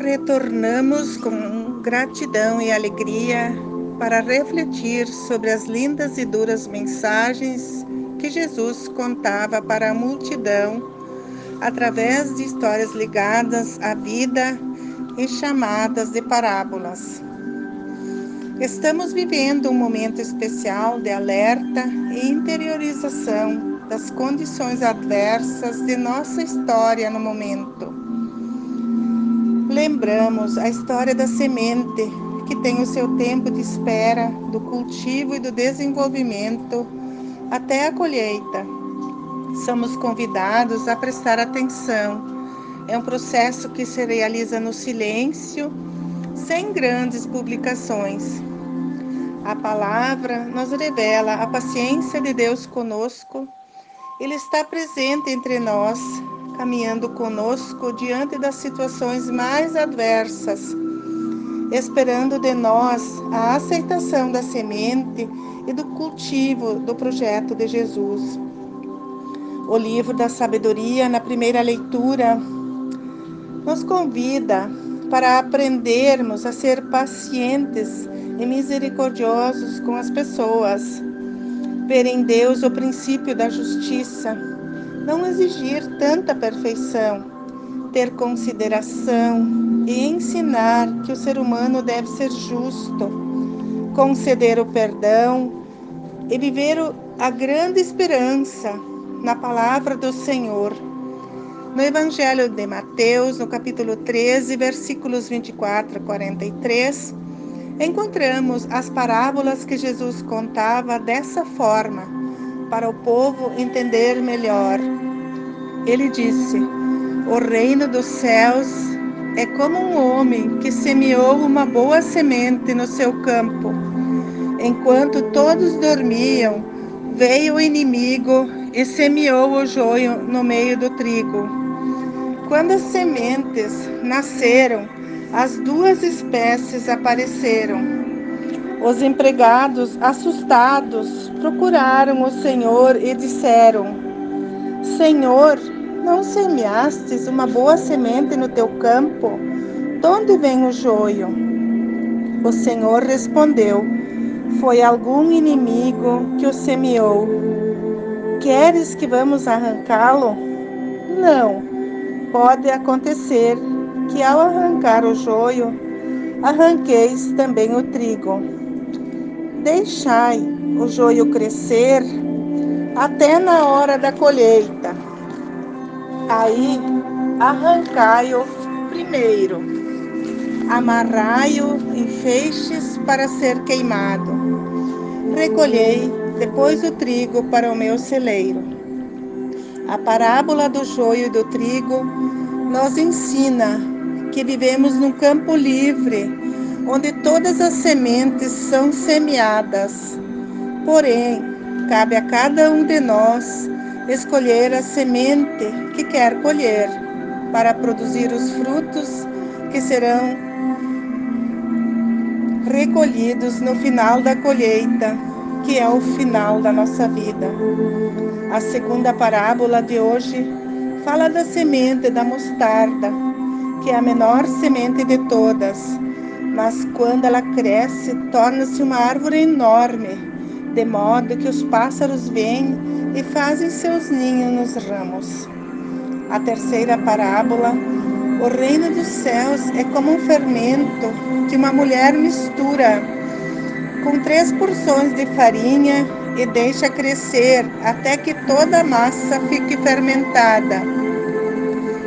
Retornamos com gratidão e alegria para refletir sobre as lindas e duras mensagens que Jesus contava para a multidão através de histórias ligadas à vida e chamadas de parábolas. Estamos vivendo um momento especial de alerta e interiorização das condições adversas de nossa história no momento. Lembramos a história da semente que tem o seu tempo de espera do cultivo e do desenvolvimento até a colheita. Somos convidados a prestar atenção. É um processo que se realiza no silêncio, sem grandes publicações. A palavra nos revela a paciência de Deus conosco. Ele está presente entre nós, caminhando conosco diante das situações mais adversas, esperando de nós a aceitação da semente e do cultivo do projeto de Jesus. O livro da sabedoria, na primeira leitura, nos convida para aprendermos a ser pacientes e misericordiosos com as pessoas, ver em Deus o princípio da justiça não exigir tanta perfeição, ter consideração e ensinar que o ser humano deve ser justo, conceder o perdão e viver a grande esperança na palavra do Senhor. No Evangelho de Mateus, no capítulo 13, versículos 24 a 43, encontramos as parábolas que Jesus contava dessa forma para o povo entender melhor. Ele disse: O reino dos céus é como um homem que semeou uma boa semente no seu campo. Enquanto todos dormiam, veio o inimigo e semeou o joio no meio do trigo. Quando as sementes nasceram, as duas espécies apareceram os empregados, assustados, procuraram o Senhor e disseram: Senhor, não semeastes uma boa semente no teu campo? De onde vem o joio? O Senhor respondeu: Foi algum inimigo que o semeou. Queres que vamos arrancá-lo? Não. Pode acontecer que ao arrancar o joio, arranqueis também o trigo. Deixai o joio crescer até na hora da colheita. Aí arrancai-o primeiro, amarrai-o em feixes para ser queimado. Recolhei depois o trigo para o meu celeiro. A parábola do joio e do trigo nos ensina que vivemos num campo livre onde todas as sementes são semeadas. Porém, cabe a cada um de nós escolher a semente que quer colher para produzir os frutos que serão recolhidos no final da colheita, que é o final da nossa vida. A segunda parábola de hoje fala da semente da mostarda, que é a menor semente de todas mas quando ela cresce, torna-se uma árvore enorme, de modo que os pássaros vêm e fazem seus ninhos nos ramos. A terceira parábola, o reino dos céus é como um fermento que uma mulher mistura com três porções de farinha e deixa crescer até que toda a massa fique fermentada.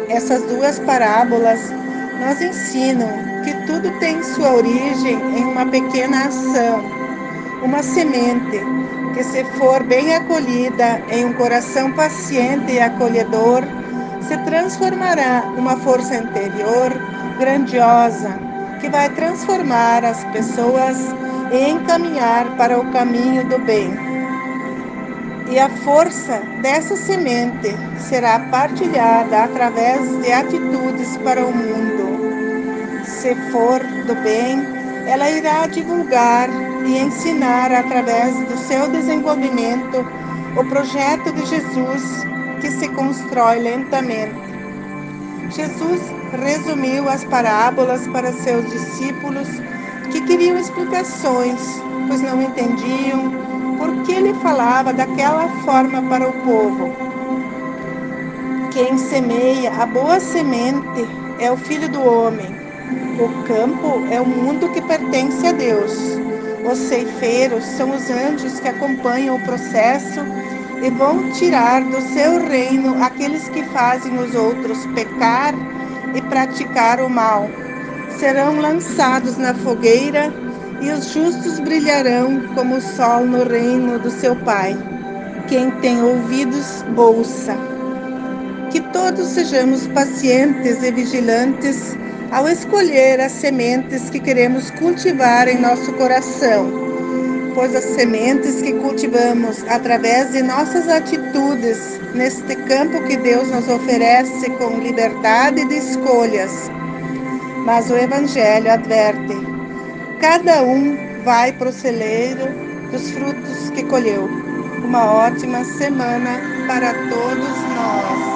Essas duas parábolas nos ensinam que tudo tem sua origem em uma pequena ação, uma semente que, se for bem acolhida em um coração paciente e acolhedor, se transformará numa força interior grandiosa que vai transformar as pessoas e encaminhar para o caminho do bem. E a força dessa semente será partilhada através de atitudes para o mundo se for do bem, ela irá divulgar e ensinar através do seu desenvolvimento o projeto de Jesus que se constrói lentamente. Jesus resumiu as parábolas para seus discípulos que queriam explicações, pois não entendiam por que ele falava daquela forma para o povo. Quem semeia a boa semente é o filho do homem. O campo é o mundo que pertence a Deus. Os ceifeiros são os anjos que acompanham o processo e vão tirar do seu reino aqueles que fazem os outros pecar e praticar o mal. Serão lançados na fogueira e os justos brilharão como o sol no reino do seu Pai. Quem tem ouvidos, ouça. Que todos sejamos pacientes e vigilantes ao escolher as sementes que queremos cultivar em nosso coração, pois as sementes que cultivamos através de nossas atitudes neste campo que Deus nos oferece com liberdade de escolhas. Mas o Evangelho adverte: cada um vai para o celeiro dos frutos que colheu. Uma ótima semana para todos nós.